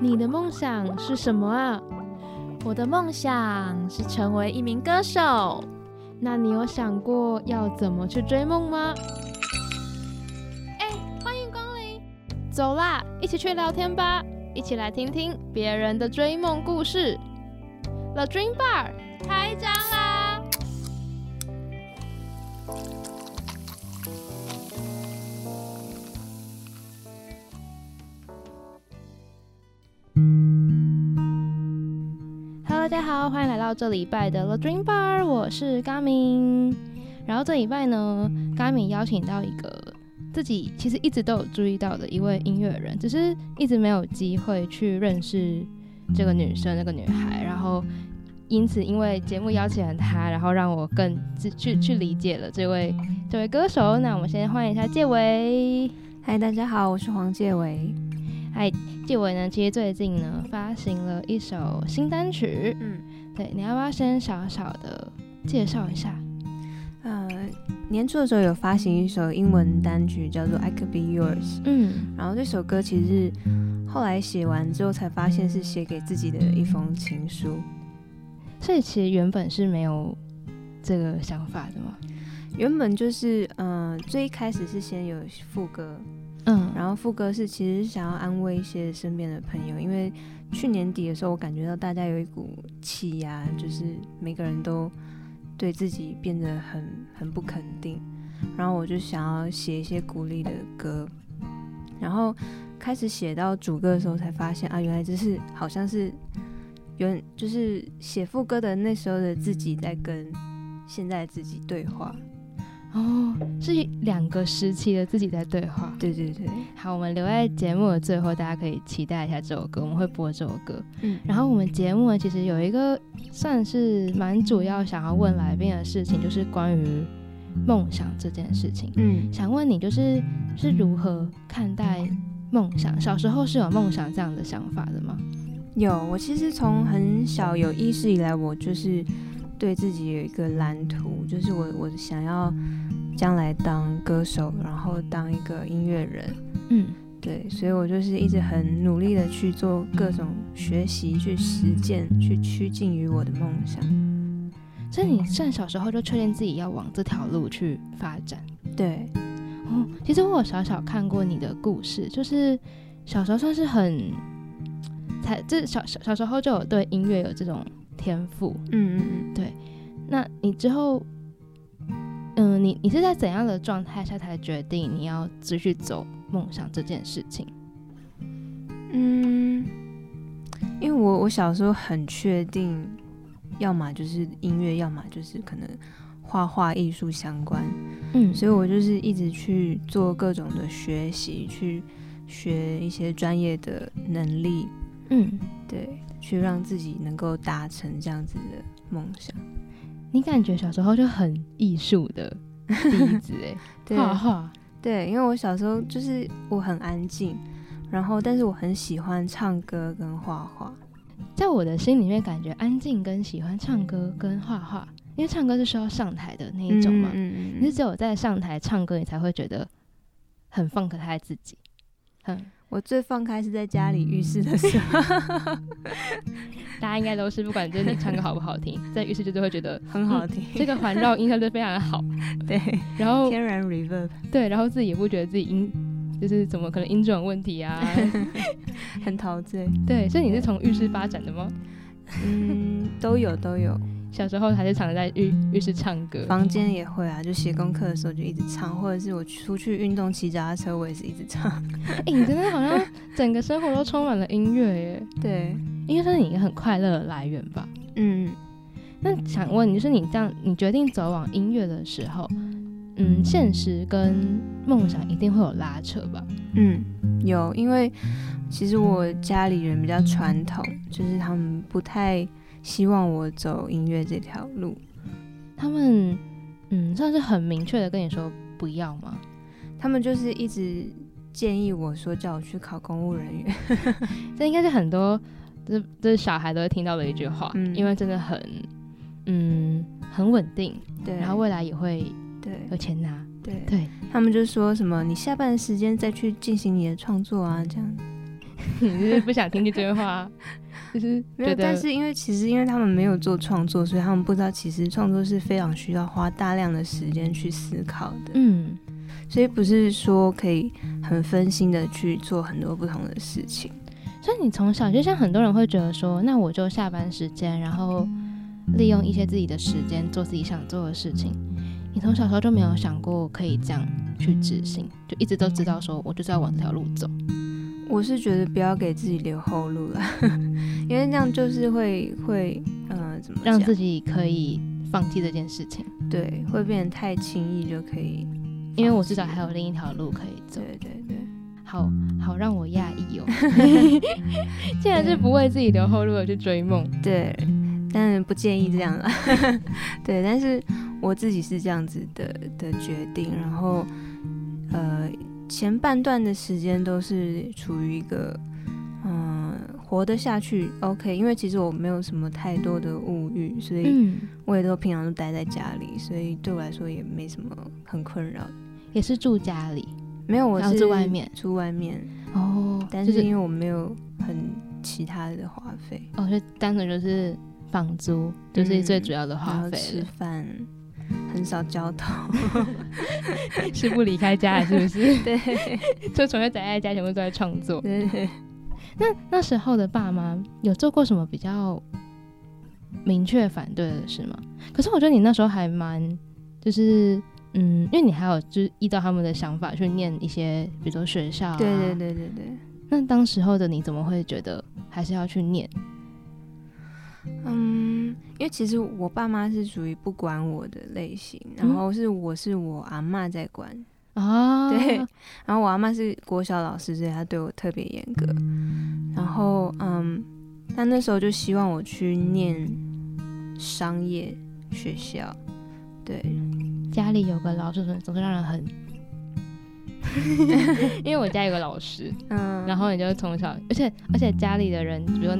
你的梦想是什么啊？我的梦想是成为一名歌手。那你有想过要怎么去追梦吗？哎，欢迎光临！走啦，一起去聊天吧，一起来听听别人的追梦故事。The Dream Bar 开张大家好，欢迎来到这礼拜的 The Dream Bar，我是 Gamin。然后这礼拜呢，Gamin 邀请到一个自己其实一直都有注意到的一位音乐人，只是一直没有机会去认识这个女生、那个女孩。然后因此，因为节目邀请了她，然后让我更去去理解了这位这位歌手。那我们先欢迎一下介伟。嗨，大家好，我是黄介伟。嗨，纪伟呢，其实最近呢发行了一首新单曲。嗯，对，你要不要先小小的介绍一下？呃，年初的时候有发行一首英文单曲，叫做《I Could Be Yours》。嗯，然后这首歌其实是后来写完之后才发现是写给自己的一封情书。所以其实原本是没有这个想法的吗？原本就是，嗯，最一开始是先有副歌。嗯，然后副歌是其实想要安慰一些身边的朋友，因为去年底的时候，我感觉到大家有一股气压，就是每个人都对自己变得很很不肯定，然后我就想要写一些鼓励的歌，然后开始写到主歌的时候，才发现啊，原来这是好像是原就是写副歌的那时候的自己在跟现在自己对话。哦，是两个时期的自己在对话。对对对，好，我们留在节目的最后，大家可以期待一下这首歌，我们会播这首歌。嗯，然后我们节目呢，其实有一个算是蛮主要想要问来宾的事情，就是关于梦想这件事情。嗯，想问你，就是是如何看待梦想？小时候是有梦想这样的想法的吗？有，我其实从很小有意识以来，我就是。对自己有一个蓝图，就是我我想要将来当歌手，然后当一个音乐人。嗯，对，所以我就是一直很努力的去做各种学习，去实践，去趋近于我的梦想。所以你算小时候就确定自己要往这条路去发展？对。哦，其实我有小小看过你的故事，就是小时候算是很才，这小小小时候就有对音乐有这种。天赋，嗯嗯嗯，对。那你之后，嗯，你你是在怎样的状态下才决定你要继续走梦想这件事情？嗯，因为我我小时候很确定，要么就是音乐，要么就是可能画画艺术相关，嗯，所以我就是一直去做各种的学习，去学一些专业的能力，嗯，对。去让自己能够达成这样子的梦想。你感觉小时候就很艺术的弟子 哎，画画。对，因为我小时候就是我很安静，然后但是我很喜欢唱歌跟画画。在我的心里面，感觉安静跟喜欢唱歌跟画画，因为唱歌是需要上台的那一种嘛。嗯嗯嗯。你是只有在上台唱歌，你才会觉得很放开自己，很。我最放开是在家里浴室的时候，大家应该都是不管就是你唱歌好不好听，在浴室就是会觉得很好听，这个环绕音效就非常的好，对，然后天然 reverb，对，然后自己也不觉得自己音就是怎么可能音准有问题啊，很陶醉，对，所以你是从浴室发展的吗？嗯，都有都有。小时候还是常常在浴浴室唱歌，房间也会啊，就写功课的时候就一直唱，或者是我出去运动骑脚踏车，我也是一直唱。哎，你真的好像整个生活都充满了音乐耶。对，音乐是你一个很快乐的来源吧？嗯。那想问你，就是你这样，你决定走往音乐的时候，嗯，现实跟梦想一定会有拉扯吧？嗯，有，因为其实我家里人比较传统，就是他们不太。希望我走音乐这条路，他们嗯算是很明确的跟你说不要吗？他们就是一直建议我说叫我去考公务人员，这应该是很多这这小孩都会听到的一句话，因为真的很嗯很稳定，对，然后未来也会对有钱拿，对。对，他们就说什么你下班时间再去进行你的创作啊这样，你是不想听这句话？就是 没有，但是因为其实因为他们没有做创作，所以他们不知道其实创作是非常需要花大量的时间去思考的。嗯，所以不是说可以很分心的去做很多不同的事情。所以你从小就像很多人会觉得说，那我就下班时间，然后利用一些自己的时间做自己想做的事情。你从小时候就没有想过可以这样去执行，就一直都知道说我就是要往这条路走。我是觉得不要给自己留后路了，因为那样就是会会呃怎么让自己可以放弃这件事情？对，会变得太轻易就可以，因为我至少还有另一条路可以走。对对对，好好让我讶异哦，竟然是不为自己留后路的去追梦。对，但是不建议这样了。对，但是我自己是这样子的的决定，然后呃。前半段的时间都是处于一个，嗯，活得下去，OK。因为其实我没有什么太多的物欲，所以我也都平常都待在家里，所以对我来说也没什么很困扰。也是住家里？没有，我是住外面。住外面哦，但是因为我没有很其他的花费，哦，就单纯就是房租，就是最主要的花费。吃饭。很少交通，是不离开家是不是？对，就从小宅在家，全部都在创作。对，那那时候的爸妈有做过什么比较明确反对的事吗？可是我觉得你那时候还蛮，就是嗯，因为你还有就是依照他们的想法去念一些，比如说学校。对对对对对。那当时候的你怎么会觉得还是要去念？嗯，因为其实我爸妈是属于不管我的类型，然后是我是我阿妈在管啊，对，然后我阿妈是国小老师，所以她对我特别严格。然后嗯，他那时候就希望我去念商业学校，对，家里有个老师总是让人很。因为我家有个老师，嗯，然后你就从小，而且而且家里的人，比如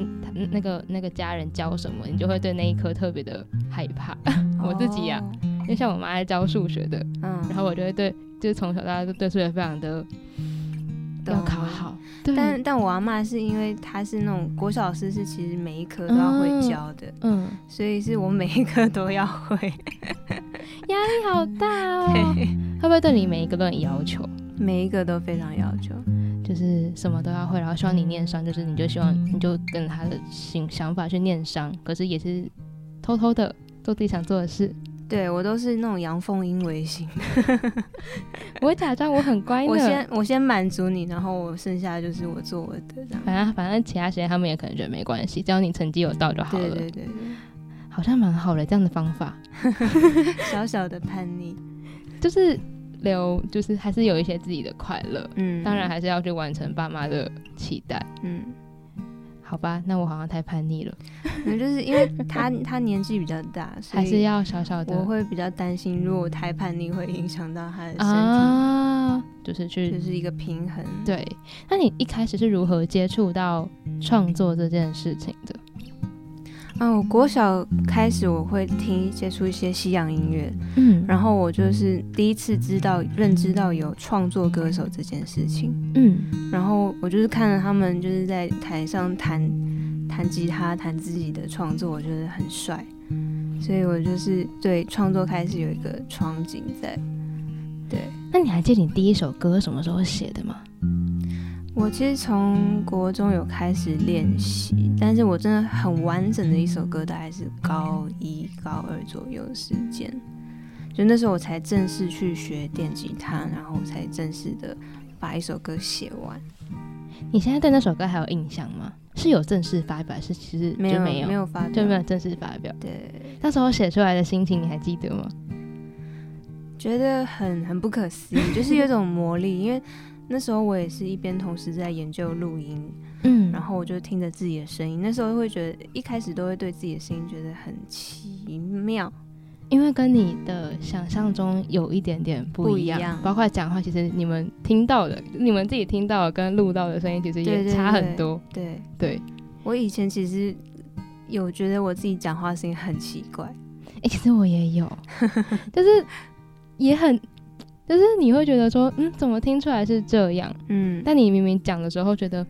那个那个家人教什么，你就会对那一科特别的害怕。我自己呀，因为像我妈在教数学的，嗯，然后我就会对，就是从小到大家都对数学非常的要考好。但但我阿妈是因为她是那种国小老师，是其实每一科都要会教的，嗯，所以是我每一科都要会，压力好大哦。会不会对你每一个都很要求？每一个都非常要求，就是什么都要会，然后希望你念商，就是你就希望你就跟他的想想法去念商，可是也是偷偷的做自己想做的事。对我都是那种阳奉阴违型，我会假装我很乖。我先我先满足你，然后我剩下就是我做我的。反正反正其他时间他们也可能觉得没关系，只要你成绩有到就好了。对对对，好像蛮好的这样的方法。小小的叛逆，就是。留就是还是有一些自己的快乐，嗯，当然还是要去完成爸妈的期待，嗯，好吧，那我好像太叛逆了，可能就是因为他他年纪比较大，还是要小小的，我会比较担心，如果太叛逆会影响到他的身体，啊，就是去就是一个平衡，对。那你一开始是如何接触到创作这件事情的？嗯，我国小开始我会听接触一些西洋音乐，嗯，然后我就是第一次知道认知到有创作歌手这件事情，嗯，然后我就是看了他们就是在台上弹弹吉他弹自己的创作，我觉得很帅，所以我就是对创作开始有一个憧憬在。对，那你还记得你第一首歌什么时候写的吗？我其实从国中有开始练习，但是我真的很完整的一首歌，大概是高一、高二左右时间，就那时候我才正式去学电吉他，然后才正式的把一首歌写完。你现在对那首歌还有印象吗？是有正式发表，是其实没有没有发表，就没有正式发表。对，那时候写出来的心情你还记得吗？觉得很很不可思议，就是有种魔力，因为。那时候我也是一边同时在研究录音，嗯，然后我就听着自己的声音。那时候会觉得一开始都会对自己的声音觉得很奇妙，因为跟你的想象中有一点点不一样。包括讲话，其实你们听到的，你们自己听到的跟录到的声音其实也差很多。对对，我以前其实有觉得我自己讲话声音很奇怪，哎，其实我也有，就是也很。就是你会觉得说，嗯，怎么听出来是这样？嗯，但你明明讲的时候觉得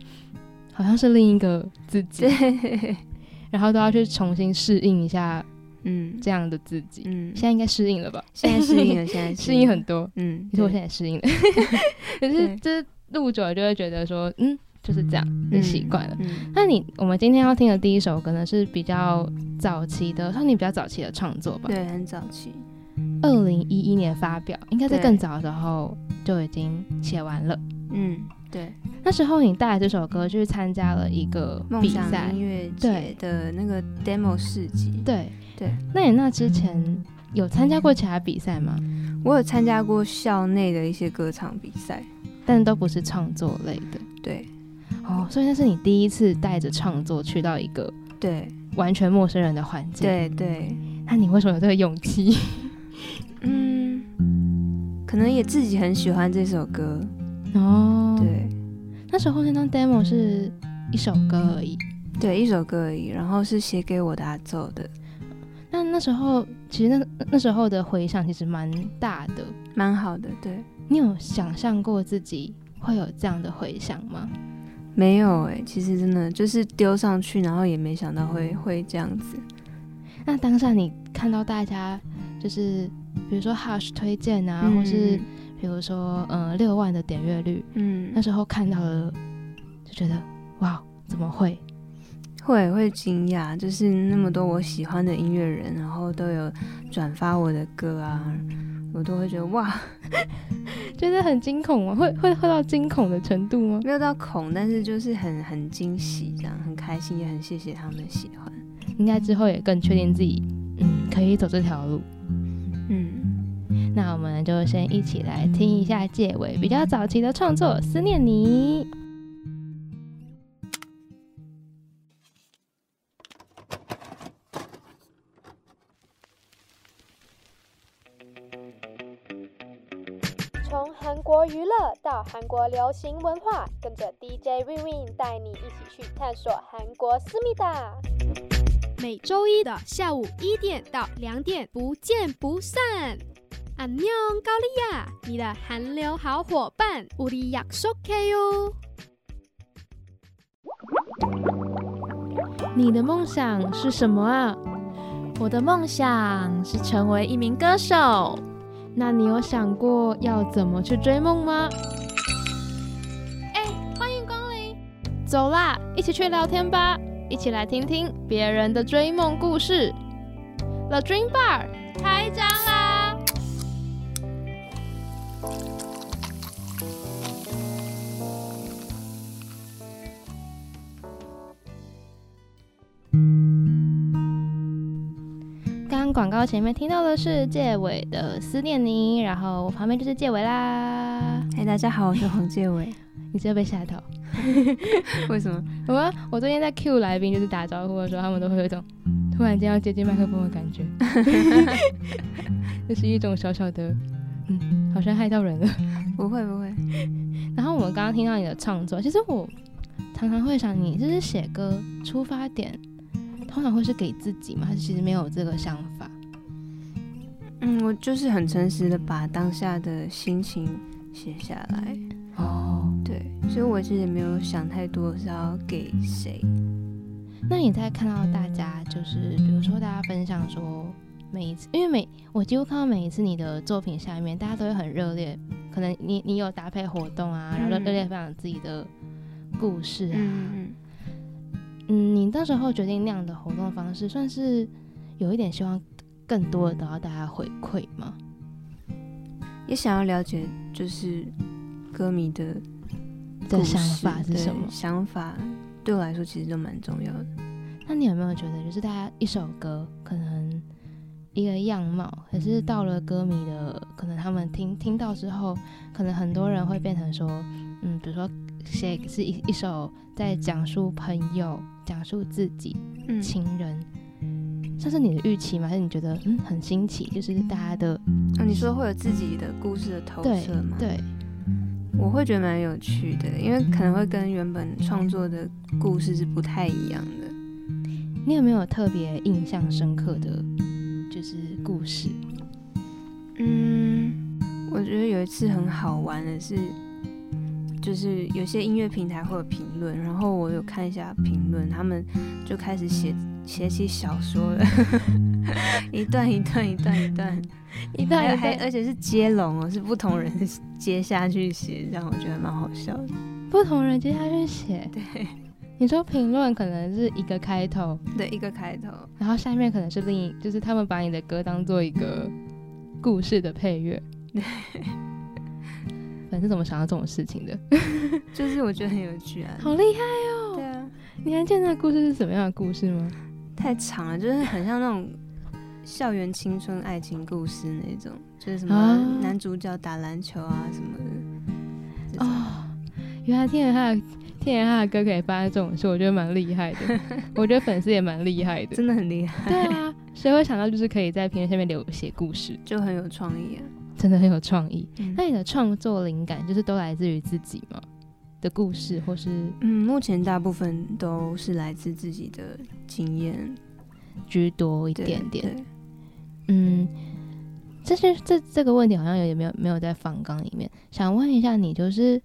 好像是另一个自己，然后都要去重新适应一下，嗯，这样的自己，嗯，现在应该适应了吧？现在适应了，现在适应 很多，嗯，你说我现在适应了，可是就是录久了就会觉得说，嗯，就是这样，就习惯了。那你我们今天要听的第一首歌呢，是比较早期的，算你比较早期的创作吧？对，很早期，二零一一年发表，应该在更早的时候就已经写完了，嗯。对，那时候你带这首歌去参加了一个比赛音乐节的那个 demo 市集。对对，那你那之前有参加过其他比赛吗？我有参加过校内的一些歌唱比赛，但都不是创作类的。对，哦，所以那是你第一次带着创作去到一个对完全陌生人的环境。对对，那你为什么有这个勇气？嗯，可能也自己很喜欢这首歌。哦，对，那时候那张 demo 是一首歌而已，对，一首歌而已，然后是写给我的阿奏的。那那时候其实那那时候的回响其实蛮大的，蛮好的。对你有想象过自己会有这样的回响吗？没有哎，其实真的就是丢上去，然后也没想到会会这样子。那当下你看到大家就是比如说 Hush 推荐啊，或是。比如说，嗯，六万的点阅率，嗯，那时候看到了，就觉得哇，怎么会？会会惊讶，就是那么多我喜欢的音乐人，然后都有转发我的歌啊，我都会觉得哇，觉得很惊恐吗？会会会到惊恐的程度吗？没有到恐，但是就是很很惊喜，这样很开心，也很谢谢他们喜欢。应该之后也更确定自己，嗯，可以走这条路，嗯。那我们就先一起来听一下介伟比较早期的创作《思念你》。从韩国娱乐到韩国流行文化，跟着 DJ Win Win 带你一起去探索韩国思密达。每周一的下午一点到两点不见不散。안녕高丽亚，你的韩流好伙伴，우리약속해 요。 你的梦想是什么啊？我的梦想是成为一名歌手。那你有想过要怎么去追梦吗？哎、欢迎光临，走啦，一起去聊天吧。一起来听听别人的追梦故事。The Dream Bar 开张啦！广告前面听到的是介伟的《思念你》，然后我旁边就是介伟啦。嗨，大家好，我是黄介伟。你直接被吓到？为什么？我我最近在 Q 来宾，就是打招呼的时候，他们都会有一种突然间要接近麦克风的感觉，就是一种小小的，嗯，好像害到人了。不会不会。然后我们刚刚听到你的创作，其实我常常会想，你就是写歌出发点。通常会是给自己吗？还是其实没有这个想法？嗯，我就是很诚实的把当下的心情写下来。所以我其实没有想太多是要给谁。那你在看到大家就是，比如说大家分享说每一次，因为每我几乎看到每一次你的作品下面，大家都会很热烈，可能你你有搭配活动啊，然后热烈分享自己的故事啊。嗯，你到时候决定那样的活动方式，算是有一点希望更多的得到大家回馈吗？也想要了解，就是歌迷的的想法是什么？想法对我来说其实都蛮重要的。那你有没有觉得，就是大家一首歌，可能一个样貌，可是到了歌迷的，可能他们听听到之后，可能很多人会变成说，嗯，比如说写是一一首在讲述朋友。讲述自己，情人，这是你的预期吗？还是你觉得嗯很新奇？就是大家的，啊，你说会有自己的故事的投射吗？对，我会觉得蛮有趣的，因为可能会跟原本创作的故事是不太一样的。你有没有特别印象深刻的，就是故事？嗯，我觉得有一次很好玩的是，就是有些音乐平台会有评论，然后我有看一下评论，他们就开始写写起小说了，一段一段一段一段一段，还而且是接龙哦，是不同人接下去写，让我觉得蛮好笑的。不同人接下去写，对，你说评论可能是一个开头，对，一个开头，然后下面可能是另一，就是他们把你的歌当做一个故事的配乐，对。反正怎么想到这种事情的？就是我觉得很有趣啊，好厉害哦！对啊，你还记得那故事是什么样的故事吗？太长了，就是很像那种校园青春爱情故事那种，就是什么男主角打篮球啊什么的。哦，原来听了他的听了他的歌可以发生这种事，我觉得蛮厉害的。我觉得粉丝也蛮厉害的，真的很厉害。对啊，谁会想到就是可以在评论下面留写故事，就很有创意啊。真的很有创意。那你的创作灵感就是都来自于自己吗？的故事，或是嗯，目前大部分都是来自自己的经验居多一点点。嗯，这些这这个问题好像有点没有没有在访纲里面。想问一下你，就是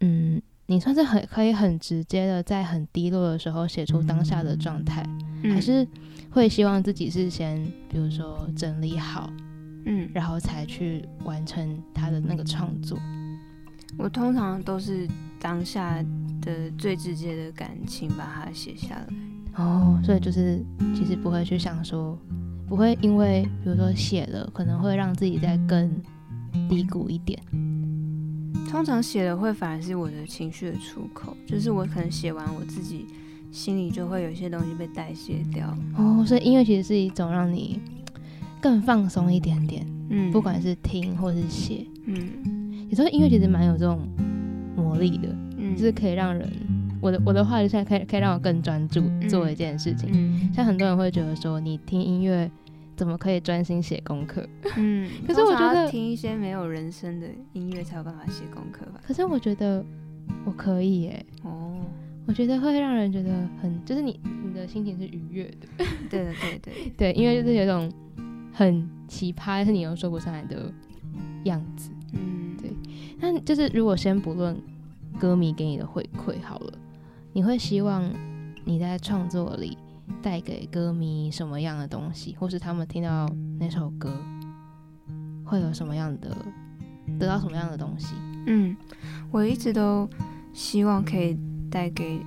嗯，你算是很可以很直接的在很低落的时候写出当下的状态，还是会希望自己是先比如说整理好？嗯，然后才去完成他的那个创作。我通常都是当下的最直接的感情把它写下来。哦，所以就是其实不会去想说，不会因为比如说写了可能会让自己再更低谷一点。通常写了会反而是我的情绪的出口，就是我可能写完我自己心里就会有一些东西被代谢掉。哦，所以音乐其实是一种让你。更放松一点点，嗯，不管是听或是写，嗯，有时候音乐其实蛮有这种魔力的，嗯，就是可以让人，我的我的话就现在可以可以让我更专注做一件事情，嗯，像很多人会觉得说你听音乐怎么可以专心写功课，嗯，可是我觉得听一些没有人声的音乐才有办法写功课吧，可是我觉得我可以耶，哦，我觉得会让人觉得很，就是你你的心情是愉悦的，对对对对对，因为就是有种。很奇葩，但是你又说不上来的样子。嗯，对。那就是如果先不论歌迷给你的回馈好了，你会希望你在创作里带给歌迷什么样的东西，或是他们听到那首歌会有什么样的得到什么样的东西？嗯，我一直都希望可以带给。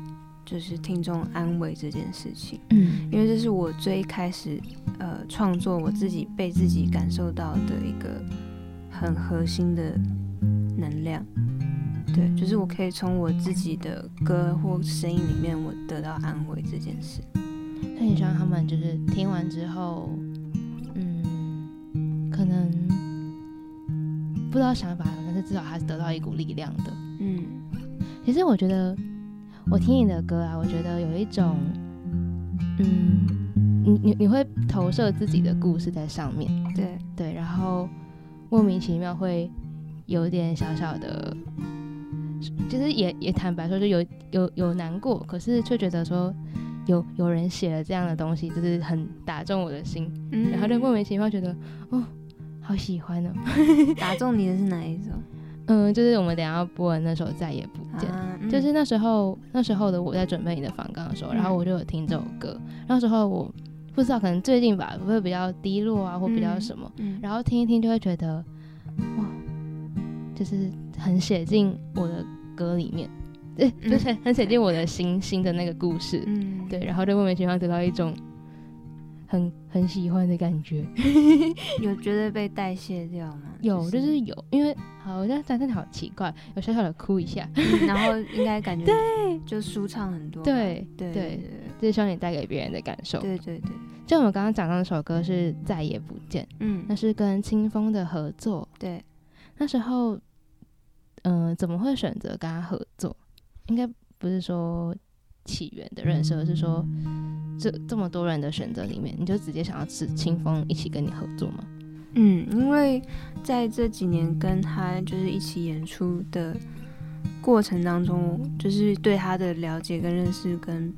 就是听众安慰这件事情，嗯，因为这是我最开始呃创作我自己被自己感受到的一个很核心的能量，对，就是我可以从我自己的歌或声音里面我得到安慰这件事。那你希望他们就是听完之后，嗯，可能不知道想法，但是至少还是得到一股力量的。嗯，其实我觉得。我听你的歌啊，我觉得有一种，嗯，你你你会投射自己的故事在上面，对对，然后莫名其妙会有点小小的，其实也也坦白说，就有有有难过，可是却觉得说有有人写了这样的东西，就是很打中我的心，然后就莫名其妙觉得哦，好喜欢哦。打中你的是哪一首？嗯，就是我们等下要播的那首《再也不见》，就是那时候那时候的我在准备你的访纲的时候，然后我就有听这首歌。那时候我不知道，可能最近吧，会比较低落啊，或比较什么，然后听一听就会觉得，哇，就是很写进我的歌里面，对，就是很写进我的心心的那个故事，嗯，对，然后就莫名其妙得到一种。很很喜欢的感觉，有觉得被代谢掉吗？有，就是有，因为好，我觉得真的好奇怪，有小小的哭一下，然后应该感觉对，就舒畅很多。对对对，这是希望你带给别人的感受。对对对，就我们刚刚讲到那首歌是再也不见，嗯，那是跟清风的合作。对，那时候，嗯，怎么会选择跟他合作？应该不是说。起源的认识，而是说，这这么多人的选择里面，你就直接想要是清风一起跟你合作吗？嗯，因为在这几年跟他就是一起演出的过程当中，就是对他的了解跟认识，跟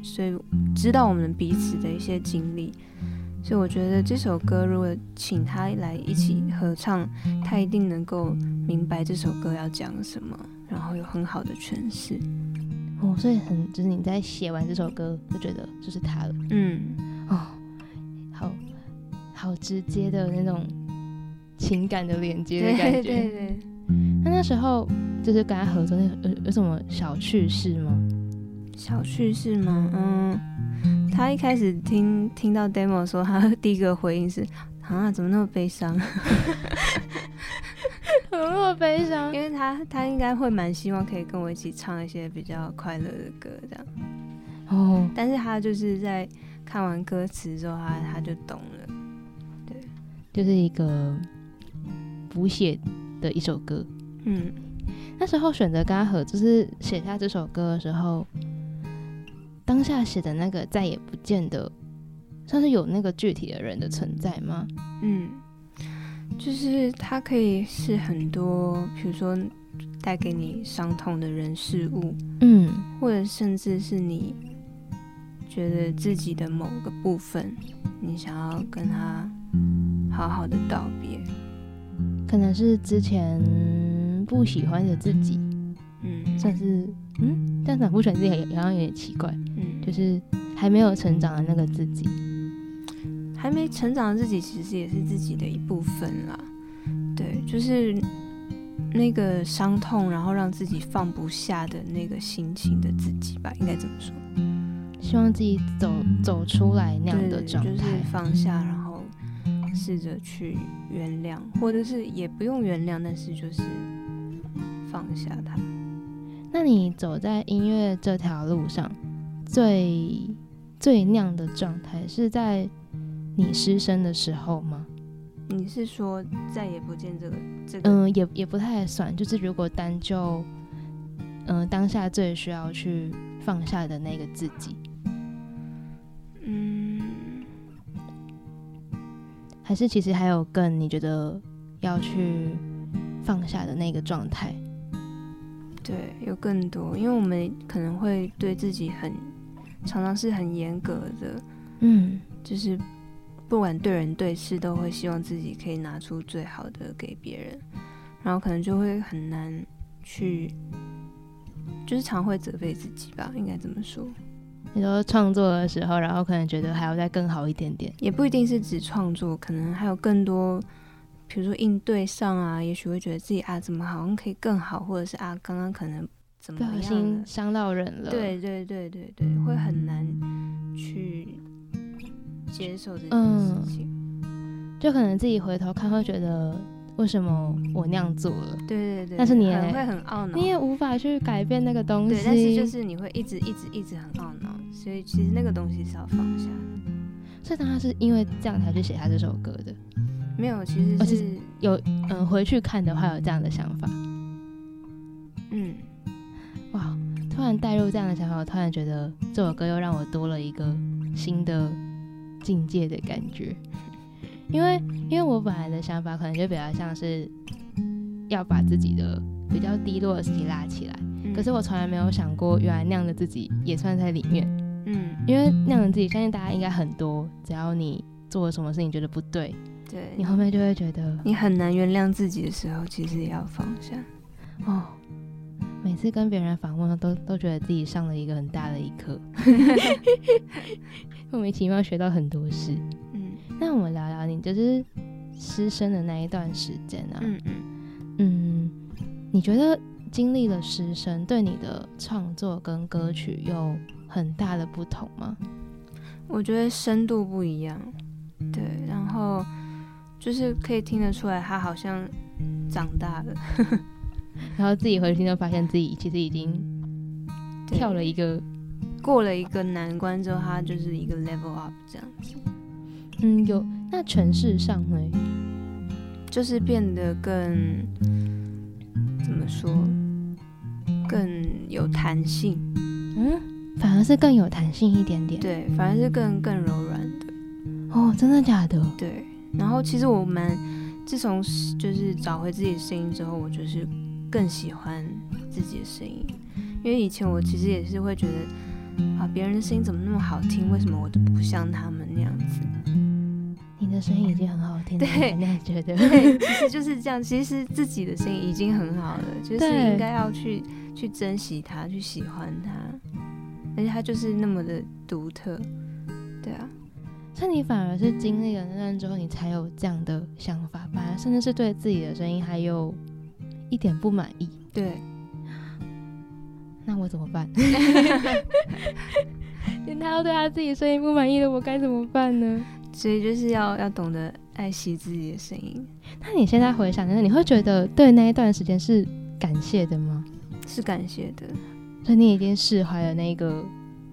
所以知道我们彼此的一些经历，所以我觉得这首歌如果请他来一起合唱，他一定能够明白这首歌要讲什么。然后有很好的诠释。哦，所以很就是你在写完这首歌就觉得就是他了。嗯，哦，好好直接的那种情感的连接的感觉。对对对。那那时候就是跟他合作，那有有什么小趣事吗？小趣事吗？嗯，他一开始听听到 demo 的时候，他第一个回应是啊，怎么那么悲伤？怎么那么悲伤？因为他他应该会蛮希望可以跟我一起唱一些比较快乐的歌，这样。哦。但是他就是在看完歌词之后，他他就懂了。对，就是一个补写的一首歌。嗯。那时候选择跟他合，就是写下这首歌的时候，当下写的那个再也不见的，算是有那个具体的人的存在吗？嗯。就是它可以是很多，比如说带给你伤痛的人事物，嗯，或者甚至是你觉得自己的某个部分，你想要跟他好好的道别，可能是之前不喜欢的自己，嗯，算是嗯，但是不喜欢自己好像有点奇怪，嗯，就是还没有成长的那个自己。还没成长的自己，其实也是自己的一部分啦。对，就是那个伤痛，然后让自己放不下的那个心情的自己吧，应该怎么说？希望自己走走出来那样的状态，就是放下，然后试着去原谅，或者是也不用原谅，但是就是放下它。那你走在音乐这条路上，最最酿的状态是在？你失声的时候吗？你是说再也不见这个这个？嗯，也也不太算。就是如果单就，嗯，当下最需要去放下的那个自己，嗯，还是其实还有更你觉得要去放下的那个状态？对，有更多，因为我们可能会对自己很常常是很严格的，嗯，就是。不管对人对事，都会希望自己可以拿出最好的给别人，然后可能就会很难去，就是常会责备自己吧，应该这么说。你说创作的时候，然后可能觉得还要再更好一点点，也不一定是指创作，可能还有更多，比如说应对上啊，也许会觉得自己啊怎么好像可以更好，或者是啊刚刚可能怎么不小心伤到人了，对对对对对，会很难去。接受这件事情，就可能自己回头看会觉得为什么我那样做了？对对对。但是你也会很懊恼，你也无法去改变那个东西。对，但是就是你会一直一直一直很懊恼，所以其实那个东西是要放下。所以他是因为这样才去写下这首歌的？没有，其实是有嗯回去看的话有这样的想法。嗯，哇，突然带入这样的想法，我突然觉得这首歌又让我多了一个新的。境界的感觉，因为因为我本来的想法可能就比较像是要把自己的比较低落的事情拉起来，可是我从来没有想过，原来那样的自己也算在里面。嗯，因为那样的自己，相信大家应该很多，只要你做了什么事情觉得不对，对你后面就会觉得你很难原谅自己的时候，其实也要放下。哦，每次跟别人访问，都都觉得自己上了一个很大的一课。莫名其妙学到很多事，嗯，那我们聊聊你就是失声的那一段时间啊，嗯嗯嗯，你觉得经历了失声，对你的创作跟歌曲有很大的不同吗？我觉得深度不一样，对，然后就是可以听得出来，他好像长大了，然后自己回去听，就发现自己其实已经跳了一个。过了一个难关之后，他就是一个 level up 这样子。嗯，有那诠释上呢，就是变得更怎么说，更有弹性。嗯，反而是更有弹性一点点。对，反而是更更柔软的。哦，真的假的？对。然后其实我们自从就是找回自己的声音之后，我就是更喜欢自己的声音，因为以前我其实也是会觉得。啊，别人的声音怎么那么好听？为什么我都不像他们那样子？你你的声音已经很好听了，对，那样觉得，对，其实就是这样。其实自己的声音已经很好了，就是应该要去去珍惜它，去喜欢它，而且它就是那么的独特，对啊。那你反而是经历了那段之后，你才有这样的想法，反而甚至是对自己的声音还有一点不满意。对，那我怎么办？他要对他自己声音不满意了，我该怎么办呢？所以就是要要懂得爱惜自己的声音。那你现在回想，就是你会觉得对那一段时间是感谢的吗？是感谢的，所以你已经释怀了那个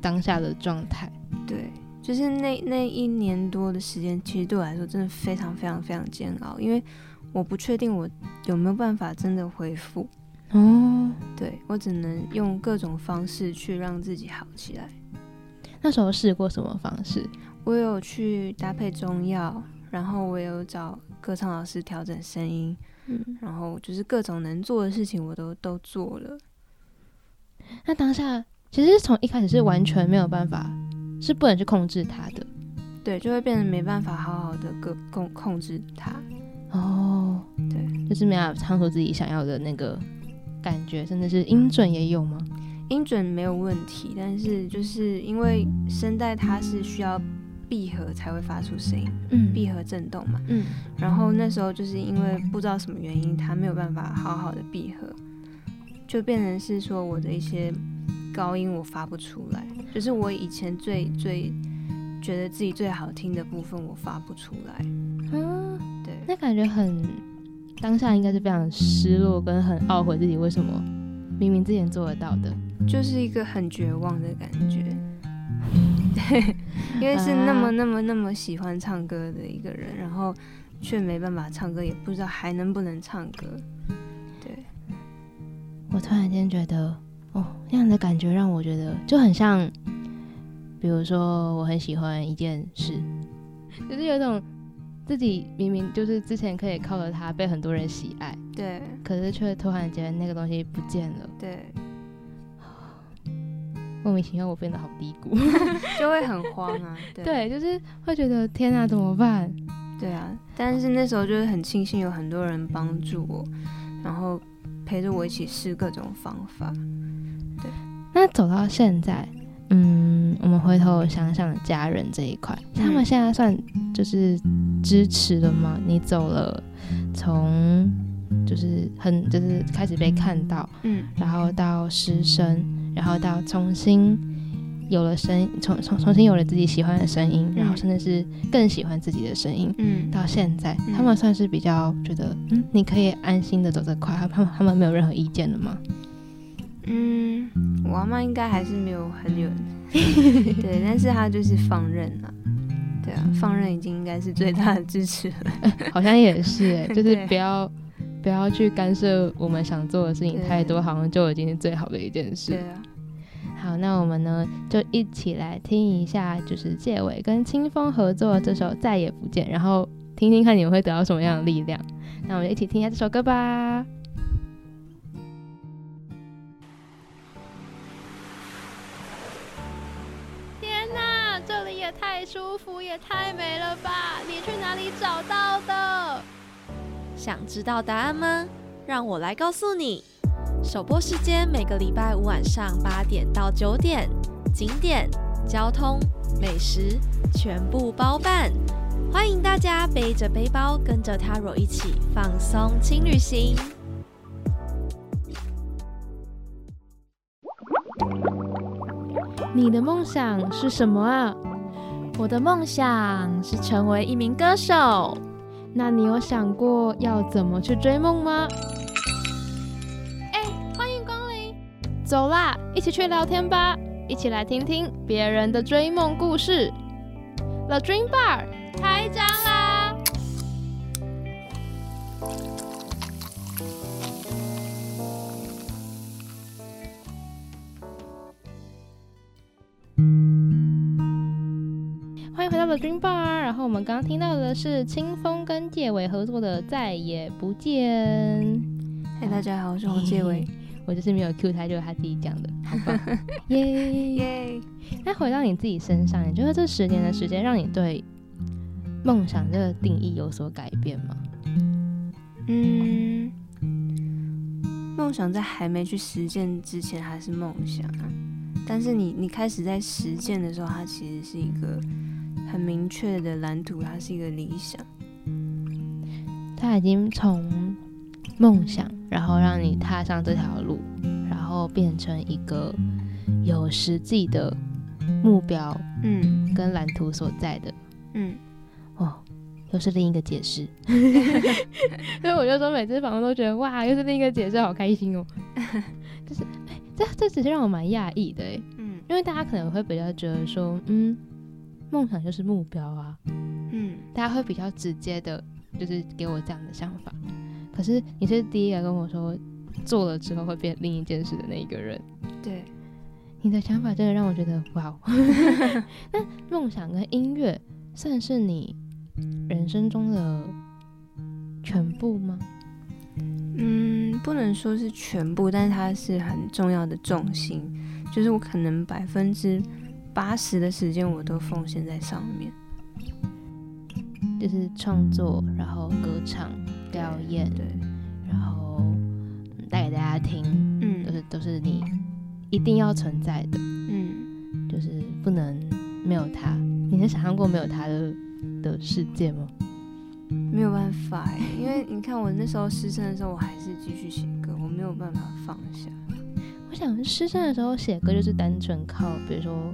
当下的状态。对。就是那那一年多的时间，其实对我来说真的非常非常非常煎熬，因为我不确定我有没有办法真的恢复。哦，对我只能用各种方式去让自己好起来。那时候试过什么方式？我有去搭配中药，然后我有找歌唱老师调整声音，嗯，然后就是各种能做的事情我都都做了。那当下其实从一开始是完全没有办法。是不能去控制它的，对，就会变得没办法好好的个控控制它。哦，对，就是没有唱出自己想要的那个感觉，真的是音准也有吗？音准没有问题，但是就是因为声带它是需要闭合才会发出声音，嗯，闭合震动嘛，嗯，然后那时候就是因为不知道什么原因，它没有办法好好的闭合，就变成是说我的一些高音我发不出来。就是我以前最最觉得自己最好听的部分，我发不出来。嗯，对，那感觉很当下应该是非常失落，跟很懊悔自己为什么明明之前做得到的，就是一个很绝望的感觉。对，因为是那么那么那么喜欢唱歌的一个人，然后却没办法唱歌，也不知道还能不能唱歌。对，我突然间觉得。哦，那样的感觉让我觉得就很像，比如说我很喜欢一件事，就是有种自己明明就是之前可以靠着它被很多人喜爱，对，可是却突然间那个东西不见了，对，莫名其妙我变得好低谷，就会很慌啊，对，就是会觉得天啊怎么办？对啊，但是那时候就是很庆幸有很多人帮助我，然后陪着我一起试各种方法。那走到现在，嗯，我们回头想想家人这一块，他们现在算就是支持的吗？你走了，从就是很就是开始被看到，嗯，然后到失声，然后到重新有了声，重重重新有了自己喜欢的声音，然后甚至是更喜欢自己的声音，嗯，到现在，他们算是比较觉得，嗯，你可以安心的走这块，他们他们没有任何意见了吗？嗯，我阿妈应该还是没有很有，对，但是她就是放任了，对啊，放任已经应该是最大的支持了，好像也是，哎，就是不要不要去干涉我们想做的事情太多，好像就已经是最好的一件事。对啊，好，那我们呢就一起来听一下，就是介伟跟清风合作这首《再也不见》，然后听听看你们会得到什么样的力量。那我们一起听一下这首歌吧。太舒服也太美了吧！你去哪里找到的？想知道答案吗？让我来告诉你。首播时间每个礼拜五晚上八点到九点，景点、交通、美食全部包办，欢迎大家背着背包跟着 Taro 一起放松轻旅行。你的梦想是什么啊？我的梦想是成为一名歌手，那你有想过要怎么去追梦吗？哎，欢迎光临，走啦，一起去聊天吧，一起来听听别人的追梦故事。The Dream Bar 开张啦！回到了 Dream Bar，然后我们刚刚听到的是清风跟介伟合作的《再也不见》。嗨，大家好，我是黄介伟。我就是没有 Q 他，就是他自己讲的，好吧？耶 耶！那回到你自己身上，你觉得这十年的时间让你对梦想这个定义有所改变吗？嗯，梦想在还没去实践之前还是梦想啊，但是你你开始在实践的时候，它其实是一个很明确的蓝图，它是一个理想。他已经从梦想，然后让你踏上这条路，然后变成一个有实际的目标，嗯，跟蓝图所在的，嗯。哦，又是另一个解释，所以我就说每次访问都觉得哇，又是另一个解释，好开心哦。就是，哎，这这只是让我蛮讶异的哎，嗯，因为大家可能会比较觉得说，嗯，梦想就是目标啊，嗯，大家会比较直接的，就是给我这样的想法。可是你是第一个跟我说做了之后会变另一件事的那一个人，对，你的想法真的让我觉得哇。那梦想跟音乐算是你。人生中的全部吗？嗯，不能说是全部，但是它是很重要的重心。就是我可能百分之八十的时间我都奉献在上面，就是创作，然后歌唱、表演，对，然后带给大家听，嗯，都是都是你一定要存在的，嗯，就是不能没有他。你能想象过没有他的？的世界吗？没有办法哎，因为你看我那时候失声的时候，我还是继续写歌，我没有办法放下。我想失声的时候写歌就是单纯靠，比如说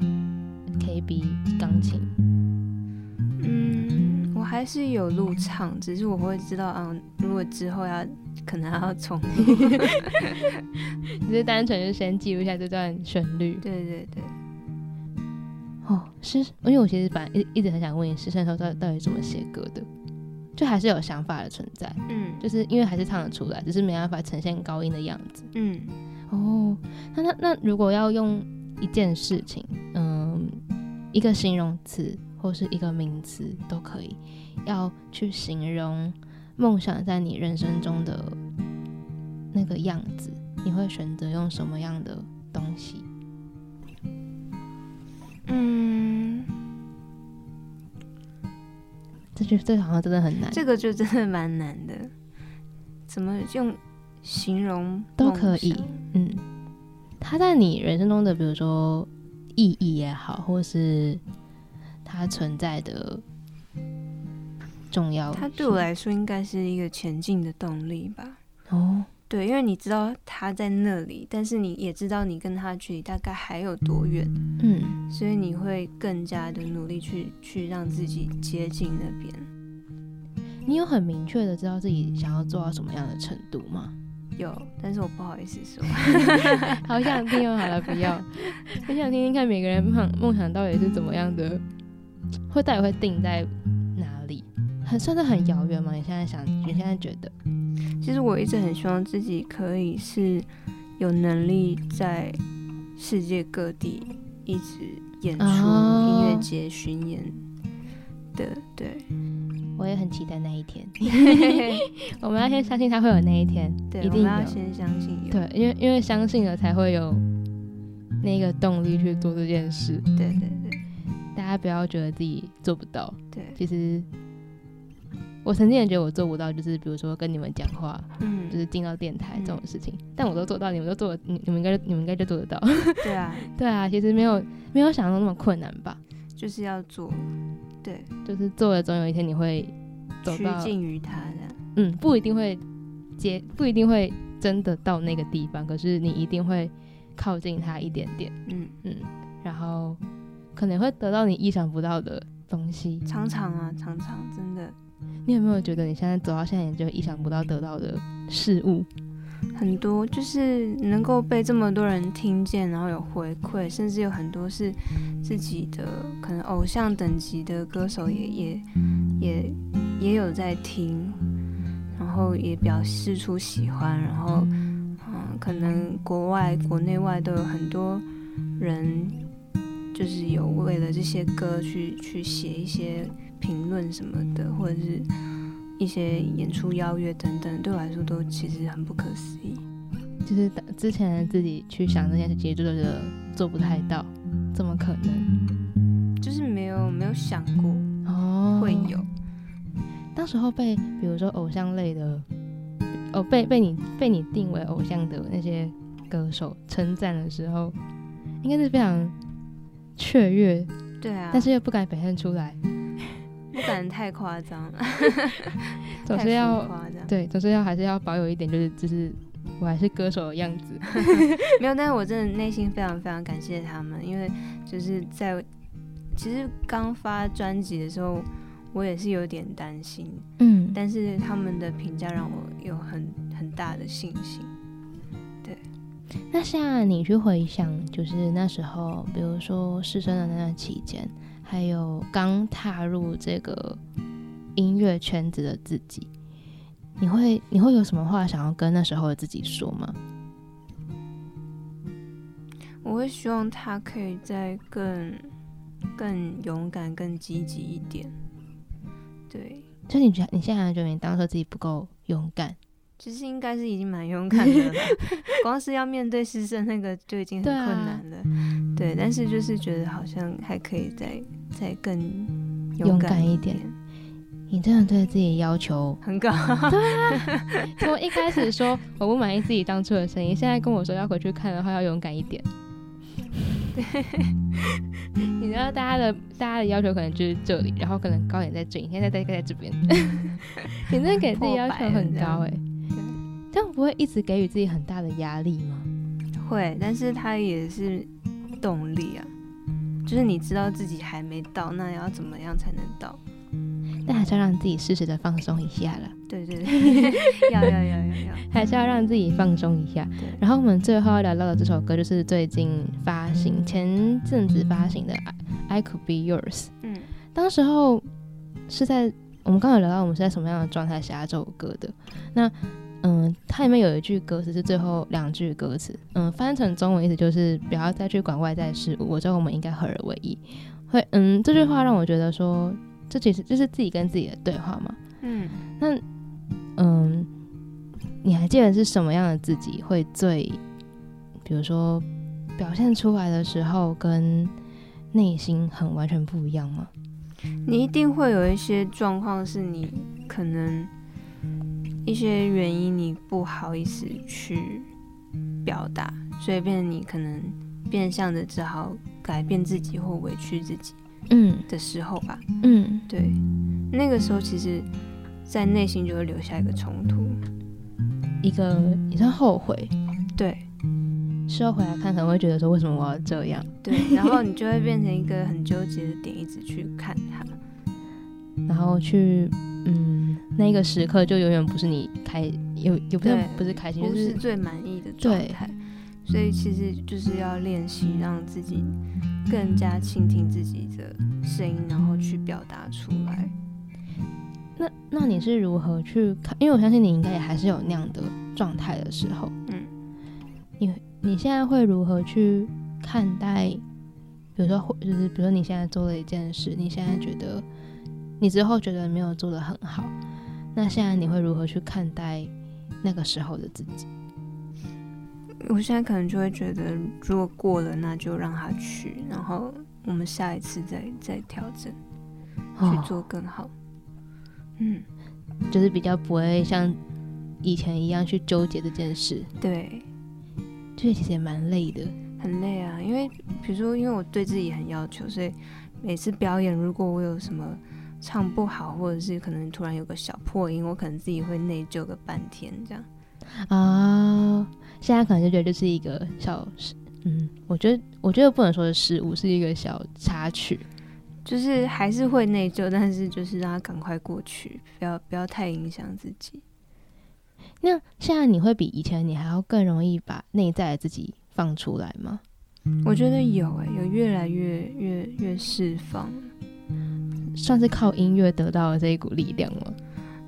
KB 钢琴。嗯，我还是有录唱，只是我会知道啊，如果之后要可能还要重录。只是单纯就先记录一下这段旋律。对对对。哦，是，因为我其实本来一一直很想问你，失声的时候到底到底怎么写歌的，就还是有想法的存在，嗯，就是因为还是唱得出来，只是没办法呈现高音的样子，嗯，哦，那那那如果要用一件事情，嗯，一个形容词或是一个名词都可以，要去形容梦想在你人生中的那个样子，你会选择用什么样的东西？嗯，这就这好像真的很难，这个就真的蛮难的。怎么用形容都可以。嗯，它在你人生中的，比如说意义也好，或是它存在的重要，它对我来说应该是一个前进的动力吧。哦。对，因为你知道他在那里，但是你也知道你跟他距离大概还有多远，嗯，所以你会更加的努力去去让自己接近那边。你有很明确的知道自己想要做到什么样的程度吗？有，但是我不好意思说。好想听哦，好了，不要。很想听听看每个人梦梦想到底是怎么样的，会到底会定在哪里？很算是很遥远吗？你现在想，你现在觉得？其实我一直很希望自己可以是有能力在世界各地一直演出、音乐节巡演的。对，我也很期待那一天。我们要先相信他会有那一天，对，一定要先相信。对，因为因为相信了才会有那个动力去做这件事。对对对，大家不要觉得自己做不到。对，其实。我曾经也觉得我做不到，就是比如说跟你们讲话，嗯，就是进到电台这种事情，但我都做到，你们都做，你你们应该你们应该就做得到。对啊，对啊，其实没有没有想象那么困难吧？就是要做，对，就是做了，总有一天你会走到趋近于他的，嗯，不一定会接，不一定会真的到那个地方，可是你一定会靠近他一点点，嗯。嗯，然后可能会得到你意想不到的东西。常常啊，常常真的。你有没有觉得你现在走到现在，你就意想不到得到的事物很多？就是能够被这么多人听见，然后有回馈，甚至有很多是自己的可能偶像等级的歌手也也也也有在听，然后也表示出喜欢，然后嗯，可能国外国内外都有很多人，就是有为了这些歌去去写一些。评论什么的，或者是一些演出邀约等等，对我来说都其实很不可思议。就是之前自己去想这件事，其实就觉得做不太到，怎么可能？就是没有没有想过哦会有，当时候被比如说偶像类的，哦，被被你被你定为偶像的那些歌手称赞的时候，应该是非常雀跃，对啊，但是又不敢表现出来，不敢太夸张，总是要对，总是要还是要保有一点，就是就是我还是歌手的样子，没有，但是我真的内心非常非常感谢他们，因为就是在其实刚发专辑的时候。我也是有点担心，嗯，但是他们的评价让我有很很大的信心。对，那现在你去回想，就是那时候，比如说师生的那段期间，还有刚踏入这个音乐圈子的自己，你会你会有什么话想要跟那时候的自己说吗？我会希望他可以再更更勇敢、更积极一点。对，就你觉得你现在觉得你当时自己不够勇敢，其实应该是已经蛮勇敢的了，光是要面对师生那个就已经很困难了。对，但是就是觉得好像还可以再再更勇敢一点。你真的对自己要求很高，对啊。从一开始说我不满意自己当初的声音，现在跟我说要回去看的话要勇敢一点。对，你知道大家的大家的要求可能就是这里，然后可能高点在这里，现在在在这边。你真的给自己要求很高哎，这样不会一直给予自己很大的压力吗？会，但是它也是动力啊，就是你知道自己还没到，那要怎么样才能到？但还是要让自己适时的放松一下了。对对 对，要要要要要，还是要让自己放松一下。然后我们最后要聊到的这首歌，就是最近发行前阵子发行的《I Could Be Yours》。嗯。当时候是在我们刚才聊到我们是在什么样的状态下这首歌的？那嗯，它里面有一句歌词是最后两句歌词，嗯，翻成中文意思就是不要再去管外在事物，我知道我们应该合而为一。会嗯，这句话让我觉得说。这其实就是自己跟自己的对话嘛。嗯，那嗯，你还记得是什么样的自己会最，比如说表现出来的时候跟内心很完全不一样吗？你一定会有一些状况是你可能一些原因你不好意思去表达，所以变成你可能变相的只好改变自己或委屈自己。嗯。的时候吧，嗯，对，那个时候其实，在内心就会留下一个冲突，一个也算后悔，对，事后回来看可能会觉得说为什么我要这样，对，然后你就会变成一个很纠结的点，一直去看它，然后去，嗯，那个时刻就永远不是你开，有有不是不是开心，不是最满意的状态，所以其实就是要练习让自己。更加倾听自己的声音，然后去表达出来。那那你是如何去看？因为我相信你应该也还是有那样的状态的时候。嗯，你你现在会如何去看待？比如说，就是比如说你现在做了一件事，你现在觉得你之后觉得没有做得很好，那现在你会如何去看待那个时候的自己？我现在可能就会觉得，如果过了，那就让他去，然后我们下一次再再调整，去做更好。嗯，就是比较不会像以前一样去纠结这件事。对，这其实也蛮累的，很累啊。因为比如说，因为我对自己很要求，所以每次表演，如果我有什么唱不好，或者是可能突然有个小破音，我可能自己会内疚个半天这样。啊。现在可能就觉得就是一个小失，嗯，我觉得我觉得不能说是失误，是一个小插曲，就是还是会内疚，但是就是让它赶快过去，不要不要太影响自己。那现在你会比以前你还要更容易把内在的自己放出来吗？我觉得有诶，有越来越越越释放，算是靠音乐得到的这一股力量吗？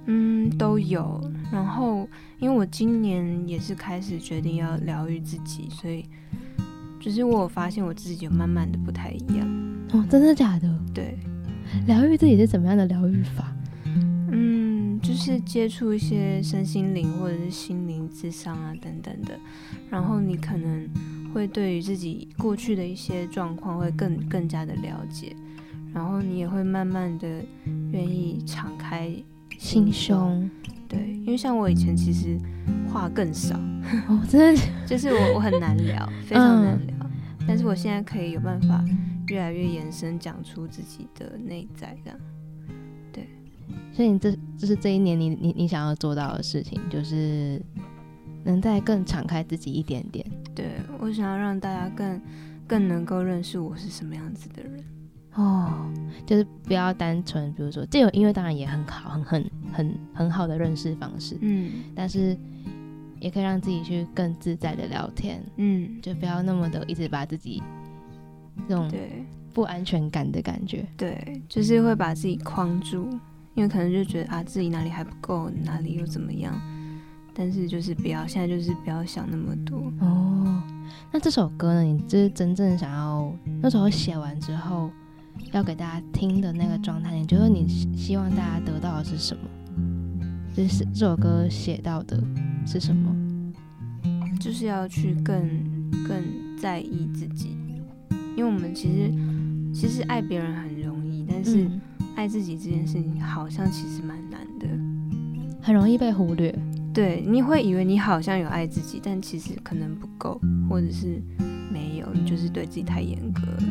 嗯，都有。然后，因为我今年也是开始决定要疗愈自己，所以就是我发现我自己有慢慢的不太一样。哦，真的假的？对，疗愈自己是怎么样的疗愈法？嗯，就是接触一些身心灵或者是心灵智商啊等等的，然后你可能会对于自己过去的一些状况会更更加的了解，然后你也会慢慢的愿意敞开。心胸。对，因为像我以前其实话更少，哦，真的就是我我很难聊，非常难聊。但是我现在可以有办法越来越延伸，讲出自己的内在，这样。对，所以你这就是这一年你你你想要做到的事情，就是能再更敞开自己一点点。对我想要让大家更更能够认识我是什么样子的人。哦，就是不要单纯，比如说这种音乐当然也很好，很很很很好的认识方式，嗯，但是也可以让自己去更自在的聊天，嗯，就不要那么的一直把自己这种不安全感的感觉，对，就是会把自己框住，因为可能就觉得啊自己哪里还不够，哪里又怎么样，但是就是不要现在就是不要想那么多哦。那这首歌呢，你就是真正想要那时候写完之后。要给大家听的那个状态，你觉得你希望大家得到的是什么？就是这首歌写到的是什么？就是要去更更在意自己，因为我们其实其实爱别人很容易，但是爱自己这件事情好像其实蛮难的，很容易被忽略。对，你会以为你好像有爱自己，但其实可能不够，或者是没有，你就是对自己太严格了。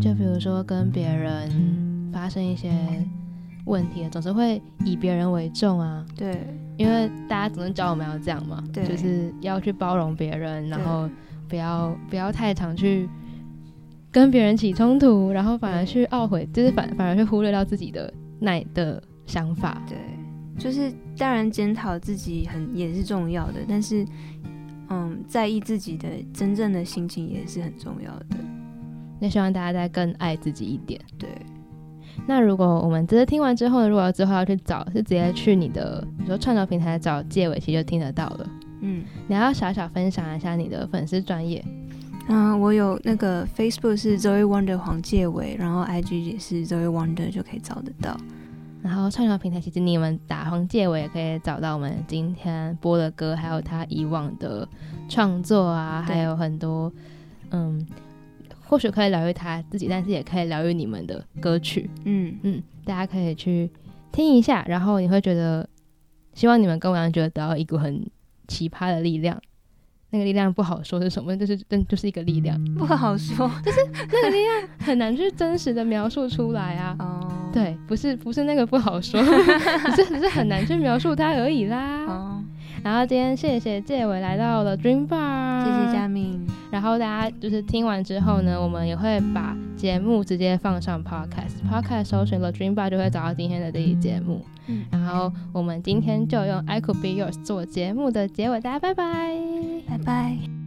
就比如说跟别人发生一些问题，总是会以别人为重啊。对，因为大家总是教我们要这样嘛，就是要去包容别人，然后不要不要太常去跟别人起冲突，然后反而去懊悔，就是反反而去忽略到自己的那的想法。对，就是当然检讨自己很也是重要的，但是嗯，在意自己的真正的心情也是很重要的。那希望大家再更爱自己一点。对，那如果我们只是听完之后呢？如果之后要去找，是直接去你的，比如说串流平台找借尾，其实就听得到了。嗯，你要小小分享一下你的粉丝专业。嗯，我有那个 Facebook 是 Zoe Wonder 黄介伟，然后 IG 也是 Zoe Wonder 就可以找得到。然后串流平台其实你们打黄介伟也可以找到我们今天播的歌，还有他以往的创作啊，还有很多嗯。或许可以疗愈他自己，但是也可以疗愈你们的歌曲。嗯嗯，大家可以去听一下，然后你会觉得，希望你们跟我一样觉得得到一股很奇葩的力量。那个力量不好说是什么，就是真就是一个力量，不好说，就是那个力量很难去真实的描述出来啊。哦，对，不是不是那个不好说，只 是只是很难去描述它而已啦。哦。然后今天谢谢介伟来到了 Dream Bar，谢谢佳明。然后大家就是听完之后呢，我们也会把节目直接放上 Podcast，Podcast 搜寻了 Dream Bar 就会找到今天的这一节目。嗯，然后我们今天就用 I Could Be Yours 做节目的结尾，大家拜拜，拜拜。